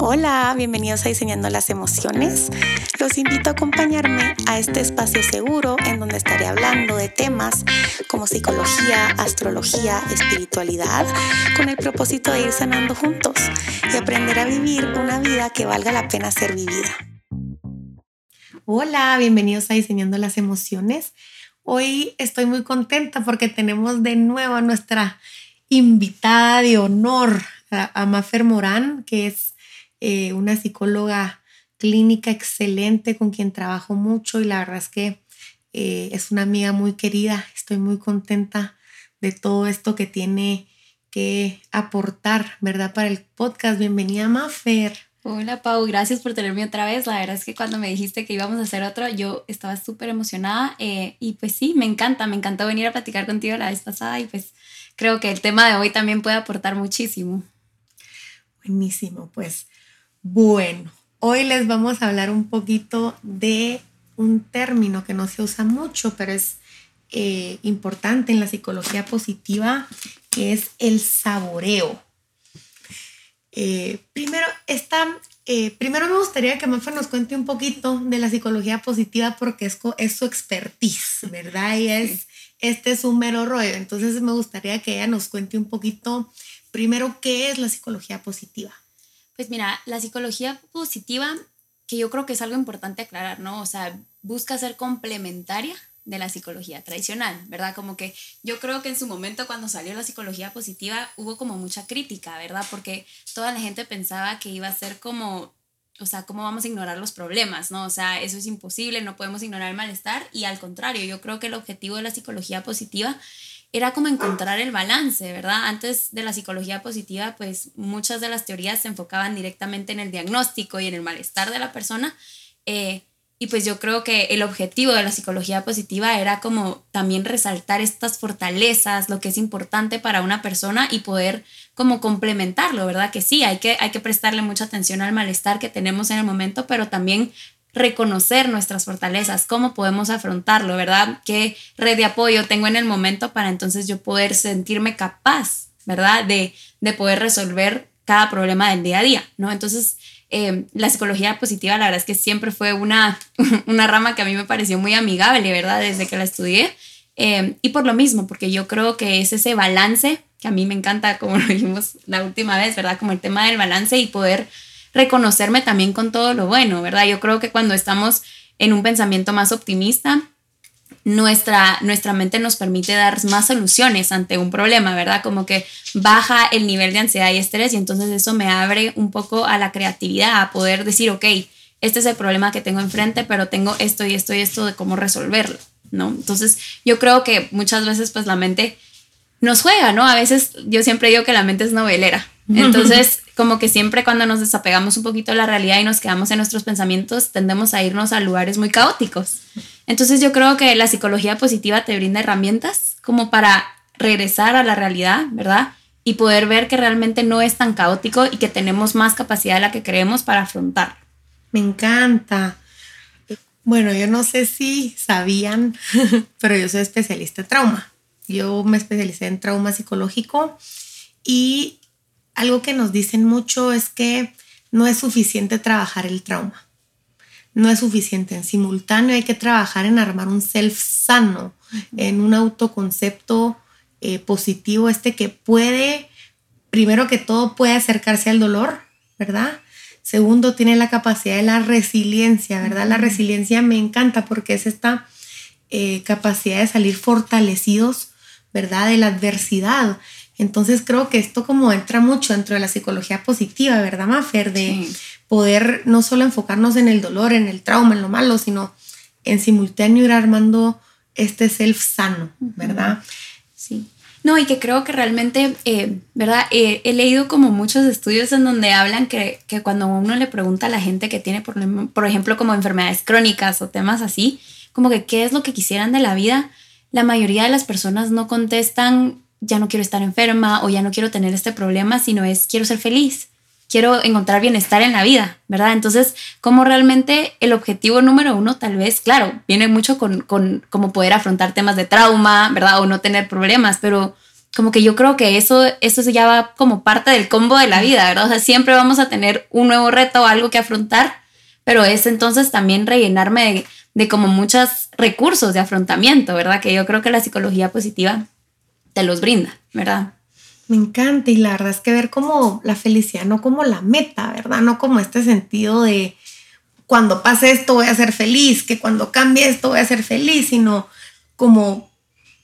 Hola, bienvenidos a Diseñando las Emociones. Los invito a acompañarme a este espacio seguro en donde estaré hablando de temas como psicología, astrología, espiritualidad, con el propósito de ir sanando juntos y aprender a vivir una vida que valga la pena ser vivida. Hola, bienvenidos a Diseñando las Emociones. Hoy estoy muy contenta porque tenemos de nuevo a nuestra invitada de honor, a Mafer Morán, que es eh, una psicóloga clínica excelente con quien trabajo mucho y la verdad es que eh, es una amiga muy querida. Estoy muy contenta de todo esto que tiene que aportar, ¿verdad? Para el podcast. Bienvenida, Mafer. Hola Pau, gracias por tenerme otra vez. La verdad es que cuando me dijiste que íbamos a hacer otro, yo estaba súper emocionada eh, y pues sí, me encanta, me encantó venir a platicar contigo la vez pasada y pues creo que el tema de hoy también puede aportar muchísimo. Buenísimo, pues bueno, hoy les vamos a hablar un poquito de un término que no se usa mucho, pero es eh, importante en la psicología positiva, que es el saboreo. Eh, primero, eh, primero me gustaría que Mafa nos cuente un poquito de la psicología positiva porque es, es su expertise, ¿verdad? Y es, este es un mero rollo. Entonces me gustaría que ella nos cuente un poquito, primero, qué es la psicología positiva. Pues mira, la psicología positiva, que yo creo que es algo importante aclarar, ¿no? O sea, busca ser complementaria de la psicología tradicional, ¿verdad? Como que yo creo que en su momento cuando salió la psicología positiva hubo como mucha crítica, ¿verdad? Porque toda la gente pensaba que iba a ser como, o sea, ¿cómo vamos a ignorar los problemas, ¿no? O sea, eso es imposible, no podemos ignorar el malestar y al contrario, yo creo que el objetivo de la psicología positiva era como encontrar el balance, ¿verdad? Antes de la psicología positiva, pues muchas de las teorías se enfocaban directamente en el diagnóstico y en el malestar de la persona. Eh, y pues yo creo que el objetivo de la psicología positiva era como también resaltar estas fortalezas, lo que es importante para una persona y poder como complementarlo, ¿verdad? Que sí, hay que, hay que prestarle mucha atención al malestar que tenemos en el momento, pero también reconocer nuestras fortalezas, cómo podemos afrontarlo, ¿verdad? ¿Qué red de apoyo tengo en el momento para entonces yo poder sentirme capaz, ¿verdad? De, de poder resolver cada problema del día a día, ¿no? Entonces, eh, la psicología positiva, la verdad es que siempre fue una, una rama que a mí me pareció muy amigable, ¿verdad? Desde que la estudié. Eh, y por lo mismo, porque yo creo que es ese balance que a mí me encanta, como lo dijimos la última vez, ¿verdad? Como el tema del balance y poder reconocerme también con todo lo bueno, ¿verdad? Yo creo que cuando estamos en un pensamiento más optimista, nuestra, nuestra mente nos permite dar más soluciones ante un problema, ¿verdad? Como que baja el nivel de ansiedad y estrés y entonces eso me abre un poco a la creatividad, a poder decir, ok, este es el problema que tengo enfrente, pero tengo esto y esto y esto de cómo resolverlo, ¿no? Entonces yo creo que muchas veces pues la mente nos juega, ¿no? A veces yo siempre digo que la mente es novelera. Entonces como que siempre cuando nos desapegamos un poquito de la realidad y nos quedamos en nuestros pensamientos, tendemos a irnos a lugares muy caóticos. Entonces yo creo que la psicología positiva te brinda herramientas como para regresar a la realidad, ¿verdad? Y poder ver que realmente no es tan caótico y que tenemos más capacidad de la que creemos para afrontar. Me encanta. Bueno, yo no sé si sabían, pero yo soy especialista en trauma. Yo me especialicé en trauma psicológico y algo que nos dicen mucho es que no es suficiente trabajar el trauma. No es suficiente. En simultáneo hay que trabajar en armar un self sano, en un autoconcepto eh, positivo, este que puede, primero que todo, puede acercarse al dolor, ¿verdad? Segundo, tiene la capacidad de la resiliencia, ¿verdad? La resiliencia me encanta porque es esta eh, capacidad de salir fortalecidos, ¿verdad? De la adversidad. Entonces creo que esto como entra mucho dentro de la psicología positiva, ¿verdad, Mafer? De poder no solo enfocarnos en el dolor, en el trauma, en lo malo, sino en simultáneo ir armando este self sano, ¿verdad? Sí. No, y que creo que realmente, eh, ¿verdad? Eh, he leído como muchos estudios en donde hablan que, que, cuando uno le pregunta a la gente que tiene, por, por ejemplo, como enfermedades crónicas o temas así, como que qué es lo que quisieran de la vida, la mayoría de las personas no contestan ya no quiero estar enferma o ya no quiero tener este problema, sino es quiero ser feliz, quiero encontrar bienestar en la vida, ¿verdad? Entonces, como realmente el objetivo número uno tal vez, claro, viene mucho con, con como poder afrontar temas de trauma, ¿verdad? O no tener problemas, pero como que yo creo que eso, eso ya va como parte del combo de la vida, ¿verdad? O sea, siempre vamos a tener un nuevo reto o algo que afrontar, pero es entonces también rellenarme de, de como muchos recursos de afrontamiento, ¿verdad? Que yo creo que la psicología positiva te los brinda, ¿verdad? Me encanta y la verdad es que ver como la felicidad, no como la meta, ¿verdad? No como este sentido de cuando pase esto voy a ser feliz, que cuando cambie esto voy a ser feliz, sino como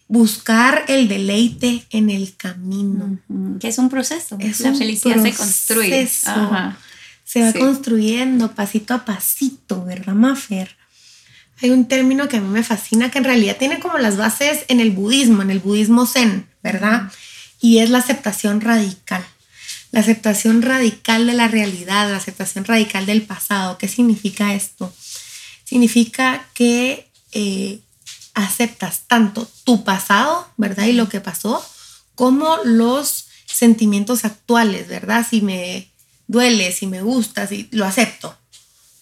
buscar el deleite en el camino. Que es un proceso. Es la felicidad se construye. Se va construyendo pasito a pasito, ¿verdad, Mafer? Hay un término que a mí me fascina que en realidad tiene como las bases en el budismo, en el budismo zen, ¿verdad? Y es la aceptación radical. La aceptación radical de la realidad, la aceptación radical del pasado. ¿Qué significa esto? Significa que eh, aceptas tanto tu pasado, ¿verdad? Y lo que pasó, como los sentimientos actuales, ¿verdad? Si me duele, si me gusta, si lo acepto,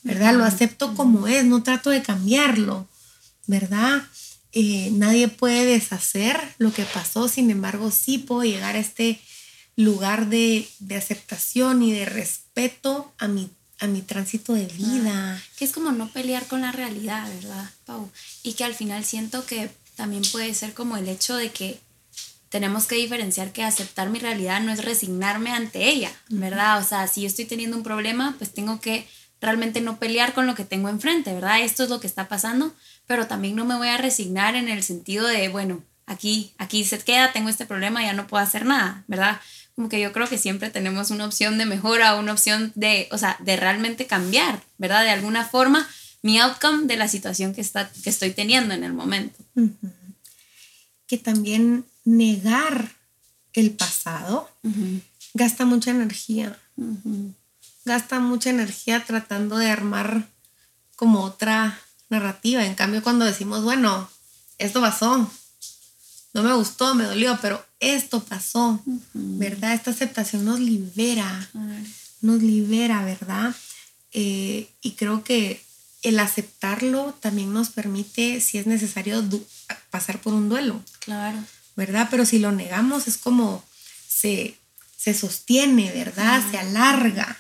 ¿verdad? Lo acepto como es, no trato de cambiarlo, ¿verdad? Eh, nadie puede deshacer lo que pasó, sin embargo, sí puedo llegar a este lugar de, de aceptación y de respeto a mi a mi tránsito de vida. que es como no pelear con la realidad, ¿verdad, Pau? Y que al final siento que también puede ser como el hecho de que tenemos que diferenciar que aceptar mi realidad no es resignarme ante ella, ¿verdad? O sea, si yo estoy teniendo un problema, pues tengo que realmente no pelear con lo que tengo enfrente, ¿verdad? Esto es lo que está pasando, pero también no me voy a resignar en el sentido de, bueno, aquí, aquí se queda, tengo este problema, ya no puedo hacer nada, ¿verdad? como que yo creo que siempre tenemos una opción de mejora, una opción de, o sea, de realmente cambiar, ¿verdad? De alguna forma, mi outcome de la situación que, está, que estoy teniendo en el momento. Que también negar el pasado gasta mucha energía. Gasta mucha energía tratando de armar como otra narrativa. En cambio, cuando decimos, bueno, esto pasó, no me gustó, me dolió, pero esto pasó, ¿verdad? Esta aceptación nos libera, nos libera, ¿verdad? Eh, y creo que el aceptarlo también nos permite, si es necesario, pasar por un duelo. Claro. ¿Verdad? Pero si lo negamos es como se, se sostiene, ¿verdad? Se alarga.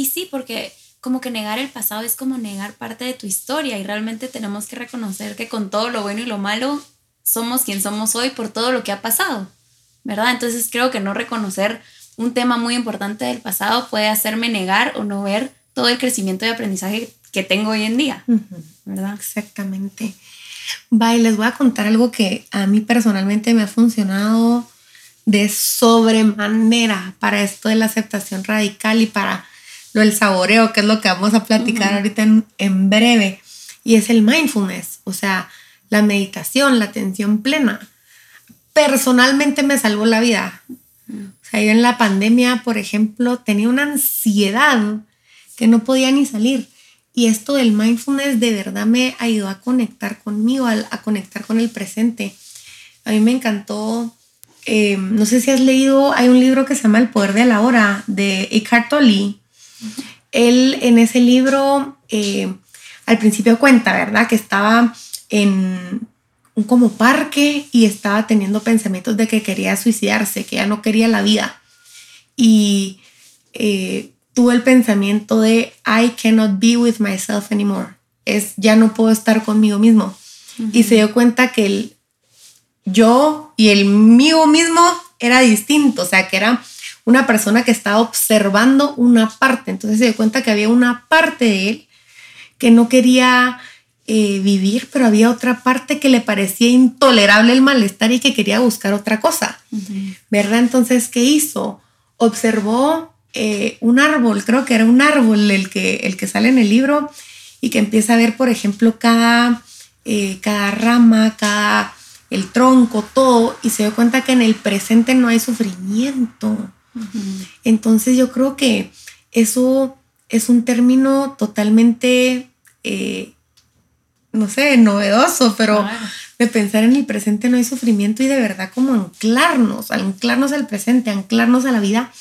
Y sí, porque como que negar el pasado es como negar parte de tu historia y realmente tenemos que reconocer que con todo lo bueno y lo malo somos quien somos hoy por todo lo que ha pasado. ¿verdad? Entonces creo que no reconocer un tema muy importante del pasado puede hacerme negar o no ver todo el crecimiento y aprendizaje que tengo hoy en día, ¿verdad? Exactamente. Va, les voy a contar algo que a mí personalmente me ha funcionado de sobremanera para esto de la aceptación radical y para lo del saboreo, que es lo que vamos a platicar ahorita en, en breve, y es el mindfulness, o sea, la meditación, la atención plena personalmente me salvó la vida. O sea, yo en la pandemia, por ejemplo, tenía una ansiedad que no podía ni salir. Y esto del mindfulness de verdad me ayudó a conectar conmigo, a, conectar con el presente. A mí me encantó, eh, no sé si has leído, hay un libro que se llama El Poder de la Hora de Eckhart Tolle. Él en ese libro eh, al principio cuenta, ¿verdad? Que estaba en, como parque y estaba teniendo pensamientos de que quería suicidarse, que ya no quería la vida. Y eh, tuvo el pensamiento de I cannot be with myself anymore. Es ya no puedo estar conmigo mismo. Y se dio cuenta que el yo y el mío mismo era distinto, o sea, que era una persona que estaba observando una parte. Entonces se dio cuenta que había una parte de él que no quería eh, vivir, pero había otra parte que le parecía intolerable el malestar y que quería buscar otra cosa, ¿verdad? Entonces, ¿qué hizo? Observó eh, un árbol, creo que era un árbol el que, el que sale en el libro y que empieza a ver, por ejemplo, cada, eh, cada rama, cada, el tronco, todo, y se dio cuenta que en el presente no hay sufrimiento. Entonces yo creo que eso es un término totalmente no sé, novedoso, pero de pensar en el presente no hay sufrimiento y de verdad como anclarnos, anclarnos al presente, anclarnos a la vida.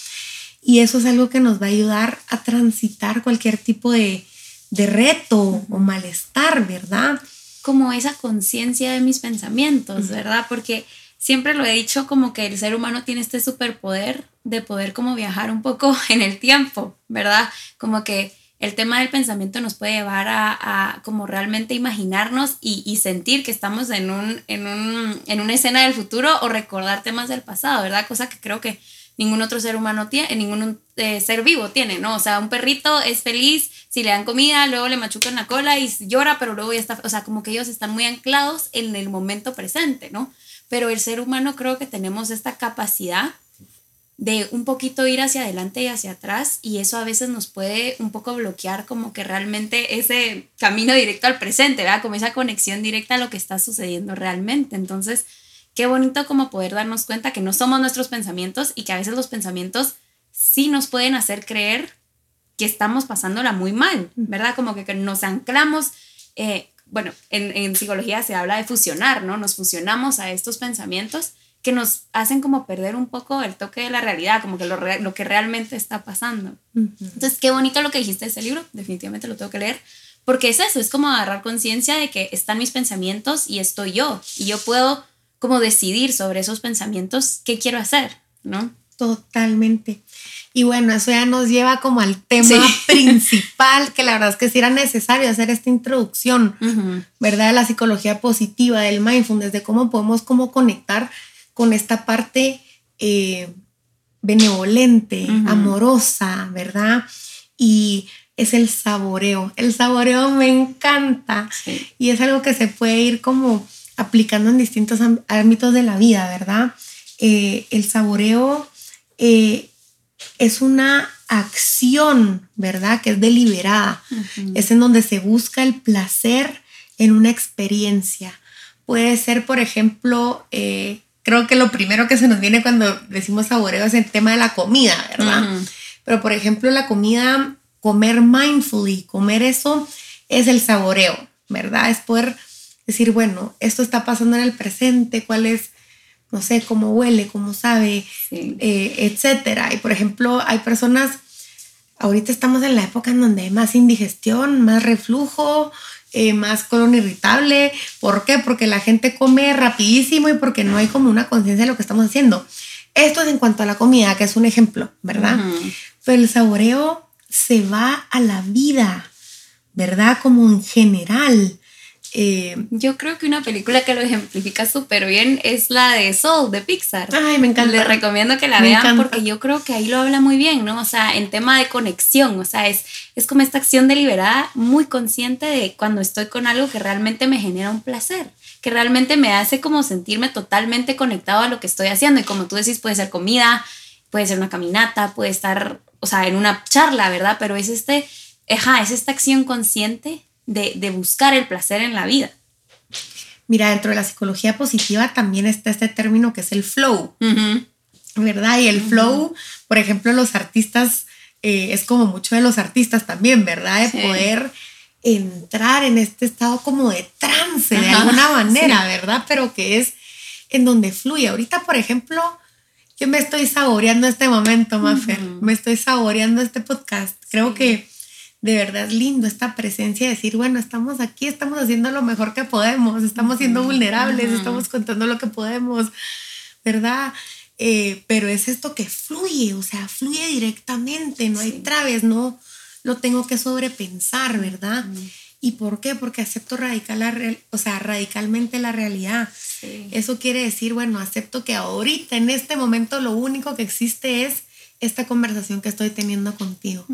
Y eso es algo que nos va a ayudar a transitar cualquier tipo de, de reto o malestar, ¿verdad? Como esa conciencia de mis pensamientos, ¿verdad? Porque siempre lo he dicho como que el ser humano tiene este superpoder de poder como viajar un poco en el tiempo, ¿verdad? Como que el tema del pensamiento nos puede llevar a, como realmente imaginarnos y, sentir que estamos en, un, en, un, en una escena del futuro o recordar temas del pasado, ¿verdad? Cosa que creo que ningún otro ser humano tiene, ningún eh, ser vivo tiene, ¿no? O sea, un perrito es feliz si le dan comida, luego le machucan la cola y llora, pero luego ya está, o sea, como que ellos están muy anclados en el momento presente, ¿no? Pero el ser humano creo que tenemos esta capacidad de un poquito ir hacia adelante y hacia atrás y eso a veces nos puede un poco bloquear como que realmente ese camino directo al presente, ¿verdad? Como esa conexión directa a lo que está sucediendo realmente. Entonces, qué bonito como poder darnos cuenta que no somos nuestros pensamientos y que a veces los pensamientos sí nos pueden hacer creer que estamos pasándola muy mal, ¿verdad? Como que, nos anclamos, eh, bueno, en, en psicología se habla de fusionar, ¿no? Nos fusionamos a estos pensamientos que nos hacen como perder un poco el toque de la realidad, como que lo, lo que realmente está pasando. Entonces, qué bonito lo que dijiste de ese libro, definitivamente lo tengo que leer, porque es eso, es como agarrar conciencia de que están mis pensamientos y estoy yo, y yo puedo como decidir sobre esos pensamientos qué quiero hacer, ¿no? Totalmente. Y bueno, eso ya nos lleva como al tema principal, que la verdad es que sí era necesario hacer esta introducción, ¿verdad? De la psicología positiva, del mindfulness, de cómo podemos como conectar con esta parte eh, benevolente, amorosa, ¿verdad? Y es el saboreo. El saboreo me encanta y es algo que se puede ir como aplicando en distintos ámbitos de la vida, ¿verdad? Eh, el saboreo eh, es una acción, ¿verdad? Que es deliberada. Es en donde se busca el placer en una experiencia. Puede ser, por ejemplo, creo que lo primero que se nos viene cuando decimos saboreo es el tema de la comida, ¿verdad? Pero por ejemplo, la comida, comer mindfully, comer eso es el saboreo, ¿verdad? Es poder decir, bueno, esto está pasando en el presente, cuál es, no sé, cómo huele, cómo sabe, eh, etcétera. Y por ejemplo, hay personas, ahorita estamos en la época en donde hay más indigestión, más reflujo, eh, más colon irritable. ¿Por qué? Porque la gente come rapidísimo y porque no hay como una conciencia de lo que estamos haciendo. Esto es en cuanto a la comida, que es un ejemplo, ¿verdad? Pero el saboreo se va a la vida, ¿verdad? Como en general. Eh, yo creo que una película que lo ejemplifica súper bien es la de Soul de Pixar. Ay, me encanta. Les recomiendo que la vean porque yo creo que ahí lo habla muy bien, ¿no? O sea, en tema de conexión, o sea, es, es como esta acción deliberada, muy consciente de cuando estoy con algo que realmente me genera un placer, que realmente me hace como sentirme totalmente conectado a lo que estoy haciendo. Y como tú decís, puede ser comida, puede ser una caminata, puede estar, o sea, en una charla, ¿verdad? Pero es este, ajá, es esta acción consciente de, buscar el placer en la vida. Mira, dentro de la psicología positiva también está este término que es el flow, ¿verdad? Y el flow, por ejemplo, los artistas, eh, es como mucho de los artistas también, ¿verdad? De poder entrar en este estado como de trance de alguna manera, ¿verdad? Pero que es en donde fluye. Ahorita, por ejemplo, yo me estoy saboreando este momento, Mafer, me estoy saboreando este podcast. Creo que de verdad es lindo esta presencia de decir, bueno, estamos aquí, estamos haciendo lo mejor que podemos, estamos siendo vulnerables, estamos contando lo que podemos, ¿verdad? Eh, pero es esto que fluye, o sea, fluye directamente, no hay traves, no lo tengo que sobrepensar, ¿verdad? ¿Y por qué? Porque acepto radical la o sea, radicalmente la realidad. Eso quiere decir, bueno, acepto que ahorita, en este momento, lo único que existe es esta conversación que estoy teniendo contigo.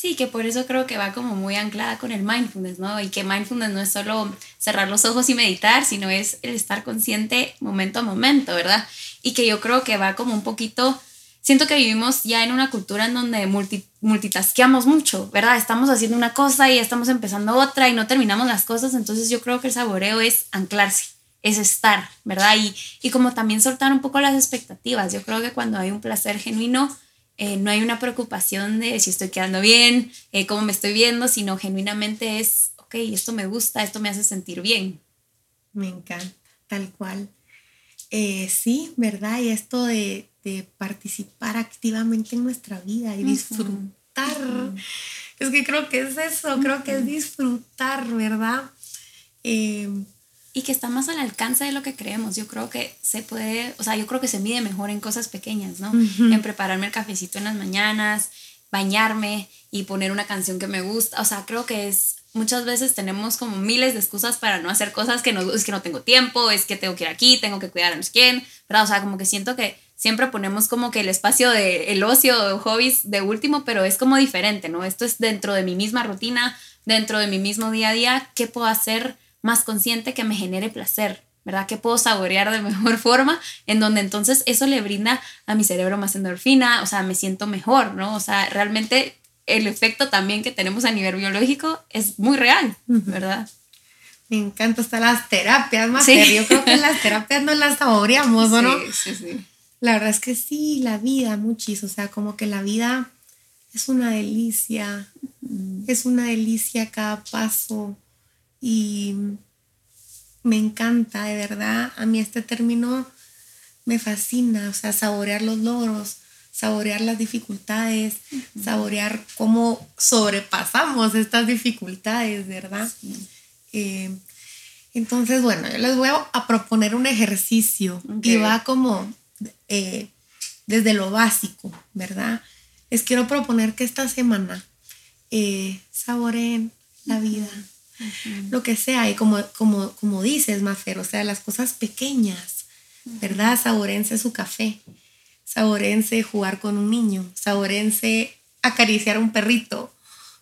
Sí, que por eso creo que va como muy anclada con el mindfulness, ¿no? Y que mindfulness no es solo cerrar los ojos y meditar, sino es el estar consciente momento a momento, ¿verdad? Y que yo creo que va como un poquito, siento que vivimos ya en una cultura en donde multi, multitasqueamos mucho, ¿verdad? Estamos haciendo una cosa y estamos empezando otra y no terminamos las cosas, entonces yo creo que el saboreo es anclarse, es estar, ¿verdad? Y, y como también soltar un poco las expectativas, yo creo que cuando hay un placer genuino, eh, no hay una preocupación de si estoy quedando bien, eh, cómo me estoy viendo, sino genuinamente es, ok, esto me gusta, esto me hace sentir bien. Me encanta, tal cual. Eh, sí, ¿verdad? Y esto de, participar activamente en nuestra vida y disfrutar. Es que creo que es eso, creo que es disfrutar, ¿verdad? Y que está más al alcance de lo que creemos. Yo creo que se puede, o sea, yo creo que se mide mejor en cosas pequeñas, ¿no? En prepararme el cafecito en las mañanas, bañarme y poner una canción que me gusta. O sea, creo que es muchas veces tenemos como miles de excusas para no hacer cosas que no, es que no tengo tiempo, es que tengo que ir aquí, tengo que cuidar a no sé quién, ¿verdad? O sea, como que siento que siempre ponemos como que el espacio de el ocio de hobbies de último, pero es como diferente, ¿no? Esto es dentro de mi misma rutina, dentro de mi mismo día a día, ¿qué puedo hacer más consciente que me genere placer? ¿Verdad? Que puedo saborear de mejor forma, en donde entonces eso le brinda a mi cerebro más endorfina, o sea, me siento mejor, ¿no? O sea, realmente el efecto también que tenemos a nivel biológico es muy real, ¿verdad? Me encanta hasta las terapias, más Yo creo que las terapias no las saboreamos, ¿no? Sí, sí, sí. La verdad es que sí, la vida, muchis, o sea, como que la vida es una delicia, es una delicia cada paso y me encanta, de verdad, a mí este término me fascina, o sea, saborear los logros, saborear las dificultades, saborear cómo sobrepasamos estas dificultades, ¿verdad? Eh, entonces, bueno, yo les voy a proponer un ejercicio que va como eh, desde lo básico, ¿verdad? Les quiero proponer que esta semana eh, saboreen la vida, lo que sea, y como, como, como dices, Mafer, o sea, las cosas pequeñas, ¿verdad? Saborense su café, saborense jugar con un niño, saborense acariciar a un perrito,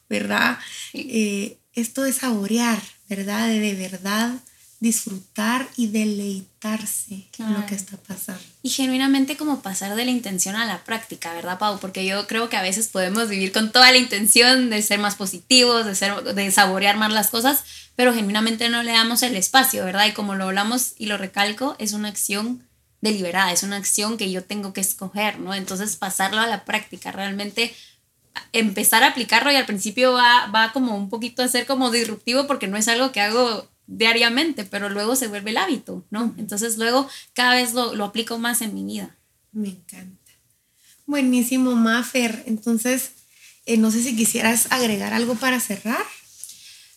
¿verdad? Eh, esto de saborear, ¿verdad? De, de verdad disfrutar y deleitarse en lo que está pasando. Y genuinamente como pasar de la intención a la práctica, ¿verdad, Pau? Porque yo creo que a veces podemos vivir con toda la intención de ser más positivos, de, ser, de saborear más las cosas, pero genuinamente no le damos el espacio, ¿verdad? Y como lo hablamos y lo recalco, es una acción deliberada, es una acción que yo tengo que escoger, ¿no? Entonces pasarlo a la práctica, realmente empezar a aplicarlo y al principio va, va como un poquito a ser como disruptivo porque no es algo que hago diariamente, pero luego se vuelve el hábito, ¿no? Entonces luego cada vez lo, lo aplico más en mi vida. Me encanta. Buenísimo, Mafer. Entonces, eh, no sé si quisieras agregar algo para cerrar.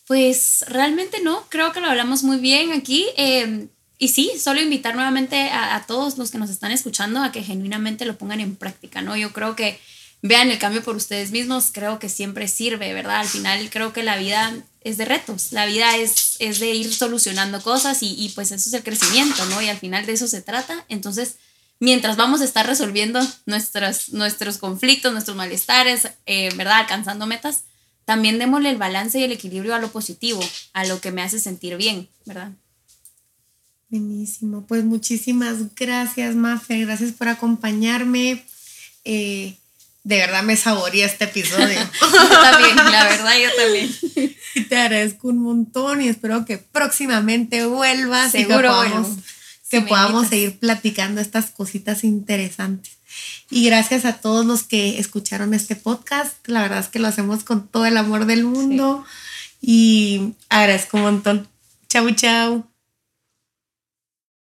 Pues realmente no, creo que lo hablamos muy bien aquí. Eh, y sí, solo invitar nuevamente a, a, todos los que nos están escuchando a que genuinamente lo pongan en práctica, ¿no? Yo creo que vean el cambio por ustedes mismos, creo que siempre sirve, ¿verdad? Al final creo que la vida es de retos, la vida es, es de ir solucionando cosas y, y, pues eso es el crecimiento, ¿no? Y al final de eso se trata. Entonces, mientras vamos a estar resolviendo nuestros, nuestros conflictos, nuestros malestares, eh, ¿verdad? Alcanzando metas, también démosle el balance y el equilibrio a lo positivo, a lo que me hace sentir bien, ¿verdad? Buenísimo, pues muchísimas gracias, Mafe, gracias por acompañarme. Eh, de verdad me saboreé este episodio. yo también, la verdad, yo también. Y te agradezco un montón y espero que próximamente vuelvas Seguro y que podamos, que podamos seguir platicando estas cositas interesantes. Y gracias a todos los que escucharon este podcast. La verdad es que lo hacemos con todo el amor del mundo y agradezco un montón. Chau, chau.